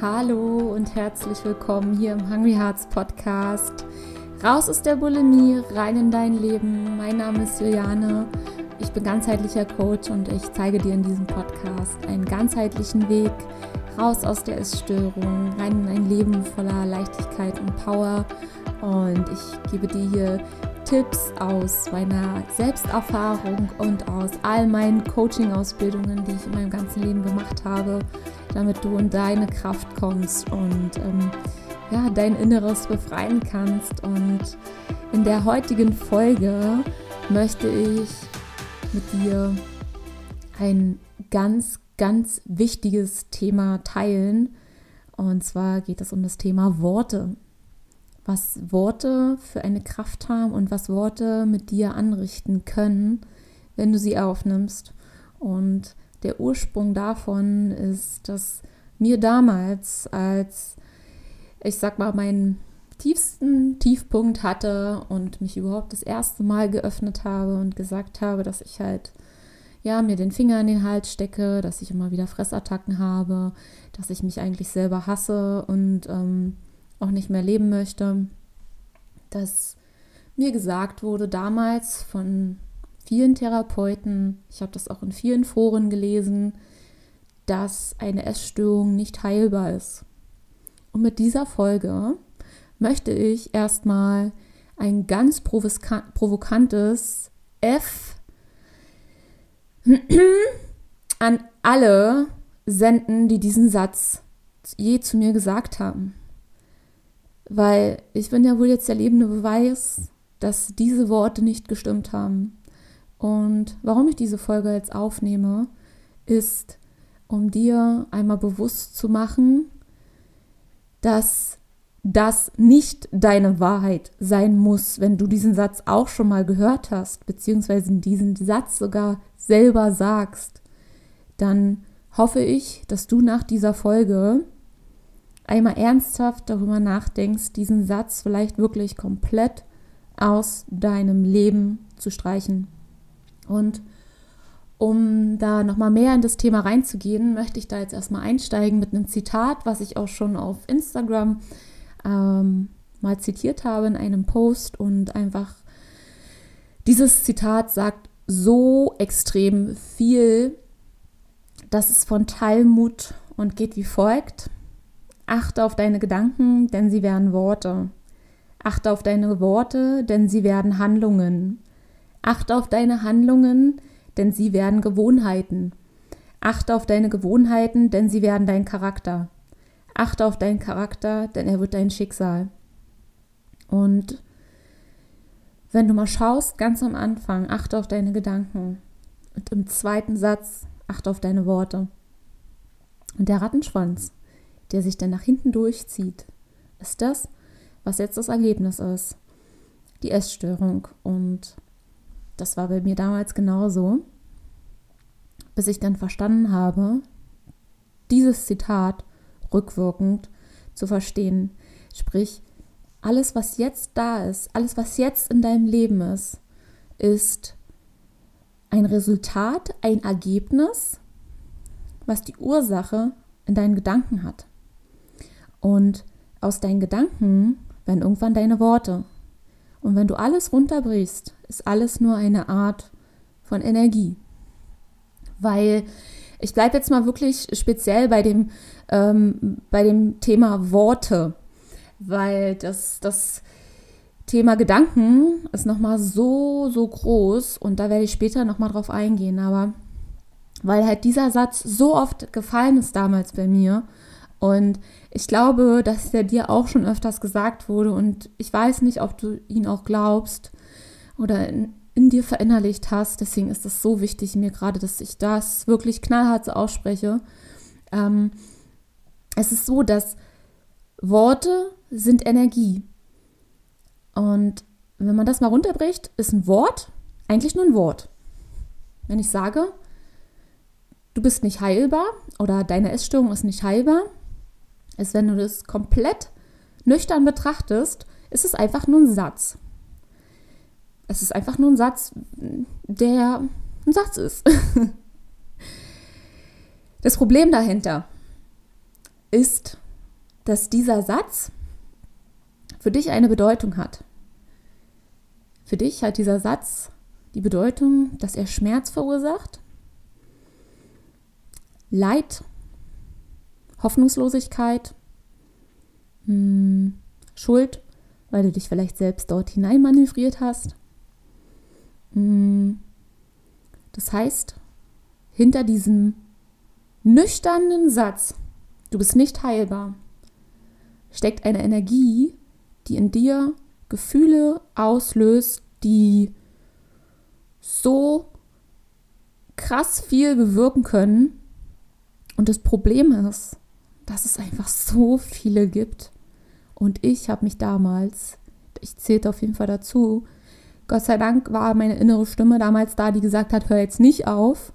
Hallo und herzlich willkommen hier im Hungry Hearts Podcast. Raus aus der Bulimie, rein in dein Leben. Mein Name ist Juliane. Ich bin ganzheitlicher Coach und ich zeige dir in diesem Podcast einen ganzheitlichen Weg raus aus der Essstörung, rein in ein Leben voller Leichtigkeit und Power. Und ich gebe dir hier Tipps aus meiner Selbsterfahrung und aus all meinen Coaching-Ausbildungen, die ich in meinem ganzen Leben gemacht habe, damit du in deine Kraft kommst und ähm, ja, dein Inneres befreien kannst. Und in der heutigen Folge möchte ich mit dir ein ganz, ganz wichtiges Thema teilen. Und zwar geht es um das Thema Worte was Worte für eine Kraft haben und was Worte mit dir anrichten können, wenn du sie aufnimmst. Und der Ursprung davon ist, dass mir damals, als ich sag mal, meinen tiefsten Tiefpunkt hatte und mich überhaupt das erste Mal geöffnet habe und gesagt habe, dass ich halt ja, mir den Finger in den Hals stecke, dass ich immer wieder Fressattacken habe, dass ich mich eigentlich selber hasse und ähm, auch nicht mehr leben möchte, dass mir gesagt wurde damals von vielen Therapeuten, ich habe das auch in vielen Foren gelesen, dass eine Essstörung nicht heilbar ist. Und mit dieser Folge möchte ich erstmal ein ganz provokantes F an alle senden, die diesen Satz je zu mir gesagt haben. Weil ich bin ja wohl jetzt der lebende Beweis, dass diese Worte nicht gestimmt haben. Und warum ich diese Folge jetzt aufnehme, ist, um dir einmal bewusst zu machen, dass das nicht deine Wahrheit sein muss, wenn du diesen Satz auch schon mal gehört hast, beziehungsweise diesen Satz sogar selber sagst, dann hoffe ich, dass du nach dieser Folge einmal ernsthaft darüber nachdenkst, diesen Satz vielleicht wirklich komplett aus deinem Leben zu streichen. Und um da nochmal mehr in das Thema reinzugehen, möchte ich da jetzt erstmal einsteigen mit einem Zitat, was ich auch schon auf Instagram ähm, mal zitiert habe in einem Post und einfach dieses Zitat sagt so extrem viel, dass es von Talmud und geht wie folgt. Achte auf deine Gedanken, denn sie werden Worte. Achte auf deine Worte, denn sie werden Handlungen. Achte auf deine Handlungen, denn sie werden Gewohnheiten. Achte auf deine Gewohnheiten, denn sie werden dein Charakter. Achte auf deinen Charakter, denn er wird dein Schicksal. Und wenn du mal schaust, ganz am Anfang, achte auf deine Gedanken. Und im zweiten Satz, achte auf deine Worte. Und der Rattenschwanz, der sich dann nach hinten durchzieht, ist das, was jetzt das Ergebnis ist. Die Essstörung. Und das war bei mir damals genauso, bis ich dann verstanden habe, dieses Zitat rückwirkend zu verstehen. Sprich, alles, was jetzt da ist, alles, was jetzt in deinem Leben ist, ist ein Resultat, ein Ergebnis, was die Ursache in deinen Gedanken hat. Und aus deinen Gedanken werden irgendwann deine Worte. Und wenn du alles runterbrichst, ist alles nur eine Art von Energie. Weil ich bleibe jetzt mal wirklich speziell bei dem, ähm, bei dem Thema Worte, weil das, das Thema Gedanken ist nochmal so, so groß und da werde ich später nochmal drauf eingehen. Aber weil halt dieser Satz so oft gefallen ist damals bei mir und ich glaube, dass der dir auch schon öfters gesagt wurde und ich weiß nicht, ob du ihn auch glaubst oder in, in dir verinnerlicht hast. Deswegen ist es so wichtig mir gerade, dass ich das wirklich knallhart so ausspreche. Ähm, es ist so, dass Worte sind Energie. Und wenn man das mal runterbricht, ist ein Wort eigentlich nur ein Wort. Wenn ich sage, du bist nicht heilbar oder deine Essstörung ist nicht heilbar, ist, wenn du das komplett nüchtern betrachtest, ist es einfach nur ein Satz. Es ist einfach nur ein Satz, der ein Satz ist. Das Problem dahinter ist, dass dieser Satz für dich eine Bedeutung hat. Für dich hat dieser Satz die Bedeutung, dass er Schmerz verursacht, Leid, Hoffnungslosigkeit, hm, Schuld, weil du dich vielleicht selbst dort hinein manövriert hast. Hm, das heißt, hinter diesem nüchternen Satz, du bist nicht heilbar, steckt eine Energie, die in dir Gefühle auslöst, die so krass viel bewirken können. Und das Problem ist, dass es einfach so viele gibt. Und ich habe mich damals, ich zählte auf jeden Fall dazu, Gott sei Dank war meine innere Stimme damals da, die gesagt hat, hör jetzt nicht auf.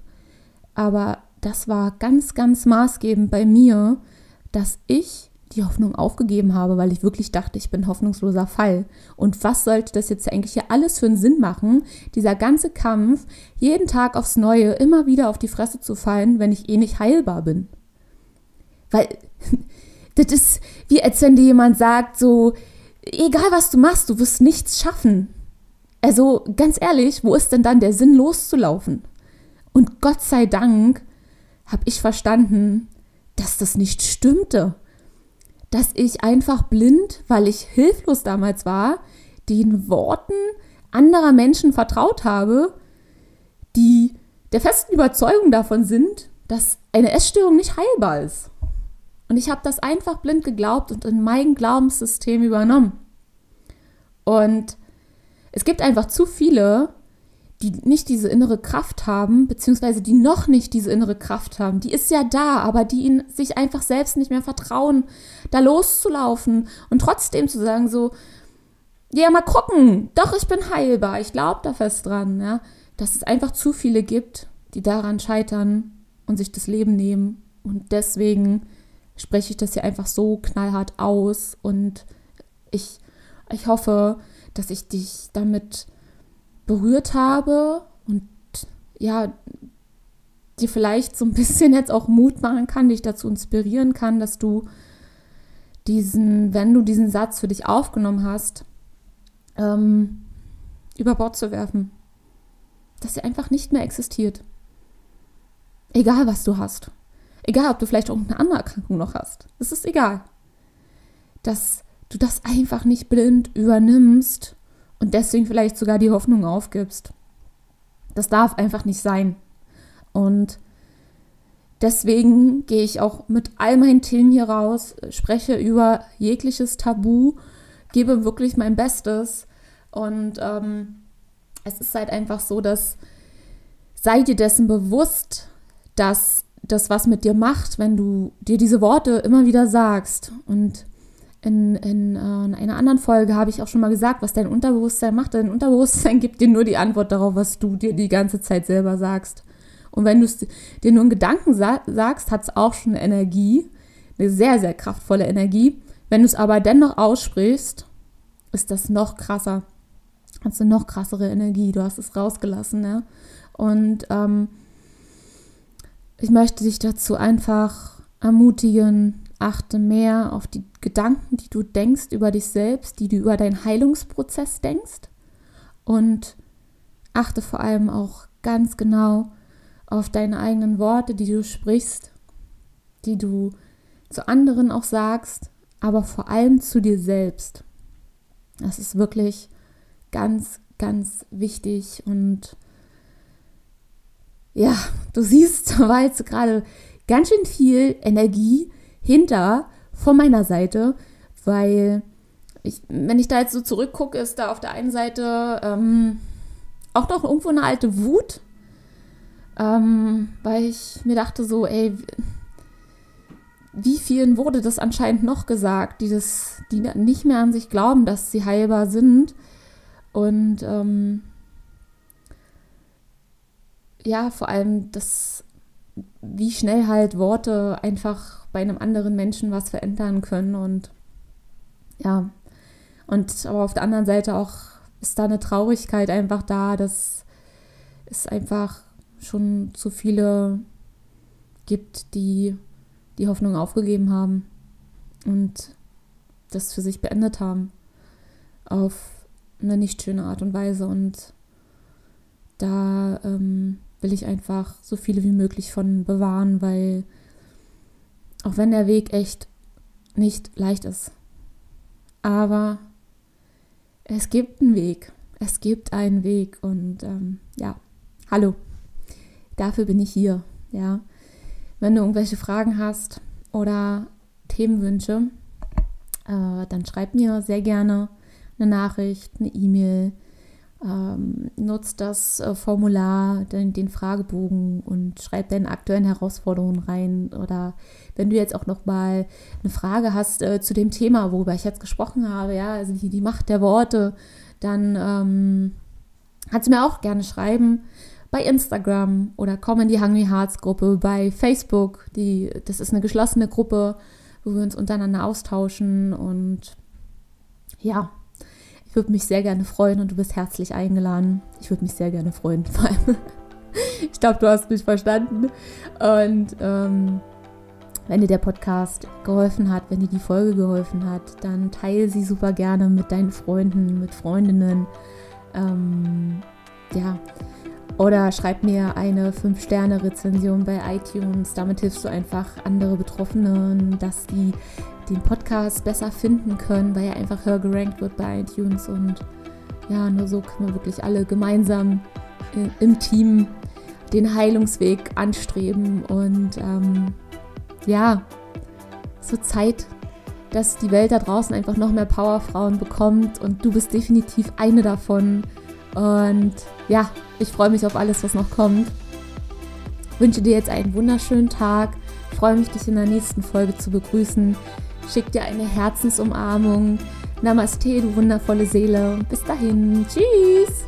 Aber das war ganz, ganz maßgebend bei mir, dass ich die Hoffnung aufgegeben habe, weil ich wirklich dachte, ich bin hoffnungsloser Fall. Und was sollte das jetzt eigentlich hier alles für einen Sinn machen, dieser ganze Kampf, jeden Tag aufs Neue immer wieder auf die Fresse zu fallen, wenn ich eh nicht heilbar bin? Weil das ist wie als wenn dir jemand sagt, so, egal was du machst, du wirst nichts schaffen. Also ganz ehrlich, wo ist denn dann der Sinn loszulaufen? Und Gott sei Dank habe ich verstanden, dass das nicht stimmte dass ich einfach blind, weil ich hilflos damals war, den Worten anderer Menschen vertraut habe, die der festen Überzeugung davon sind, dass eine Essstörung nicht heilbar ist. Und ich habe das einfach blind geglaubt und in mein Glaubenssystem übernommen. Und es gibt einfach zu viele, die nicht diese innere Kraft haben, beziehungsweise die noch nicht diese innere Kraft haben. Die ist ja da, aber die ihnen sich einfach selbst nicht mehr vertrauen, da loszulaufen und trotzdem zu sagen so, ja, mal gucken, doch, ich bin heilbar, ich glaube da fest dran, ja, dass es einfach zu viele gibt, die daran scheitern und sich das Leben nehmen. Und deswegen spreche ich das hier einfach so knallhart aus und ich, ich hoffe, dass ich dich damit berührt habe und ja, dir vielleicht so ein bisschen jetzt auch Mut machen kann, dich dazu inspirieren kann, dass du diesen, wenn du diesen Satz für dich aufgenommen hast, ähm, über Bord zu werfen. Dass er einfach nicht mehr existiert. Egal, was du hast. Egal, ob du vielleicht irgendeine andere Erkrankung noch hast. Es ist egal. Dass du das einfach nicht blind übernimmst und deswegen vielleicht sogar die Hoffnung aufgibst. Das darf einfach nicht sein. Und deswegen gehe ich auch mit all meinen Themen hier raus, spreche über jegliches Tabu, gebe wirklich mein Bestes. Und ähm, es ist halt einfach so, dass sei dir dessen bewusst, dass das was mit dir macht, wenn du dir diese Worte immer wieder sagst. Und in, in, äh, in, einer anderen Folge habe ich auch schon mal gesagt, was dein Unterbewusstsein macht. Dein Unterbewusstsein gibt dir nur die Antwort darauf, was du dir die ganze Zeit selber sagst. Und wenn du es dir nur in Gedanken sa sagst, hat es auch schon eine Energie, eine sehr, sehr kraftvolle Energie. Wenn du es aber dennoch aussprichst, ist das noch krasser. Hast du noch krassere Energie. Du hast es rausgelassen, ne? Und ähm, ich möchte dich dazu einfach ermutigen, achte mehr auf die Gedanken, die du denkst über dich selbst, die du über deinen Heilungsprozess denkst und achte vor allem auch ganz genau auf deine eigenen Worte, die du sprichst, die du zu anderen auch sagst, aber vor allem zu dir selbst. Das ist wirklich ganz, ganz wichtig und ja, du siehst, da war jetzt gerade ganz schön viel Energie hinter von meiner Seite, weil ich, wenn ich da jetzt so zurückgucke, ist da auf der einen Seite ähm, auch noch irgendwo eine alte Wut, ähm, weil ich mir dachte so, ey, wie vielen wurde das anscheinend noch gesagt, die, das, die nicht mehr an sich glauben, dass sie heilbar sind. Und ähm, ja, vor allem das, wie schnell halt Worte einfach bei einem anderen Menschen was verändern können. Und ja, und aber auf der anderen Seite auch ist da eine Traurigkeit einfach da, dass es einfach schon zu viele gibt, die die Hoffnung aufgegeben haben. und das für sich beendet haben auf eine nicht schöne Art und Weise. Und da ähm, will ich einfach so viele wie möglich von bewahren, weil auch wenn der Weg echt nicht leicht ist, aber es gibt einen Weg. Es gibt einen Weg und ähm, ja, hallo. Dafür bin ich hier. Ja, wenn du irgendwelche Fragen hast oder Themenwünsche, äh, dann schreib mir sehr gerne eine Nachricht, eine E-Mail. Ähm, nutzt das äh, Formular, den, den, Fragebogen und schreib deine aktuellen Herausforderungen rein. Oder wenn du jetzt auch noch mal eine Frage hast äh, zu dem Thema, worüber ich jetzt gesprochen habe, ja, also die, die Macht der Worte, dann ähm, kannst du mir auch gerne schreiben bei Instagram oder komm in die Hungry Hearts Gruppe bei Facebook. Die, das ist eine geschlossene Gruppe, wo wir uns untereinander austauschen und ja, ich würde mich sehr gerne freuen und du bist herzlich eingeladen. Ich würde mich sehr gerne freuen, vor allem. ich glaube, du hast mich verstanden. Und ähm, wenn dir der Podcast geholfen hat, wenn dir die Folge geholfen hat, dann teile sie super gerne mit deinen Freunden, mit Freundinnen. Ähm, ja. Oder schreib mir eine 5-Sterne-Rezension bei iTunes. Damit hilfst du einfach andere Betroffenen, dass die den Podcast besser finden können, weil er einfach höher gerankt wird bei iTunes. Und ja, nur so können wir wirklich alle gemeinsam im Team den Heilungsweg anstreben. Und ähm, ja, so Zeit, dass die Welt da draußen einfach noch mehr Powerfrauen bekommt. Und du bist definitiv eine davon. Und ja, ich freue mich auf alles, was noch kommt. Wünsche dir jetzt einen wunderschönen Tag. Freue mich, dich in der nächsten Folge zu begrüßen. Schick dir eine Herzensumarmung. Namaste, du wundervolle Seele. Bis dahin. Tschüss.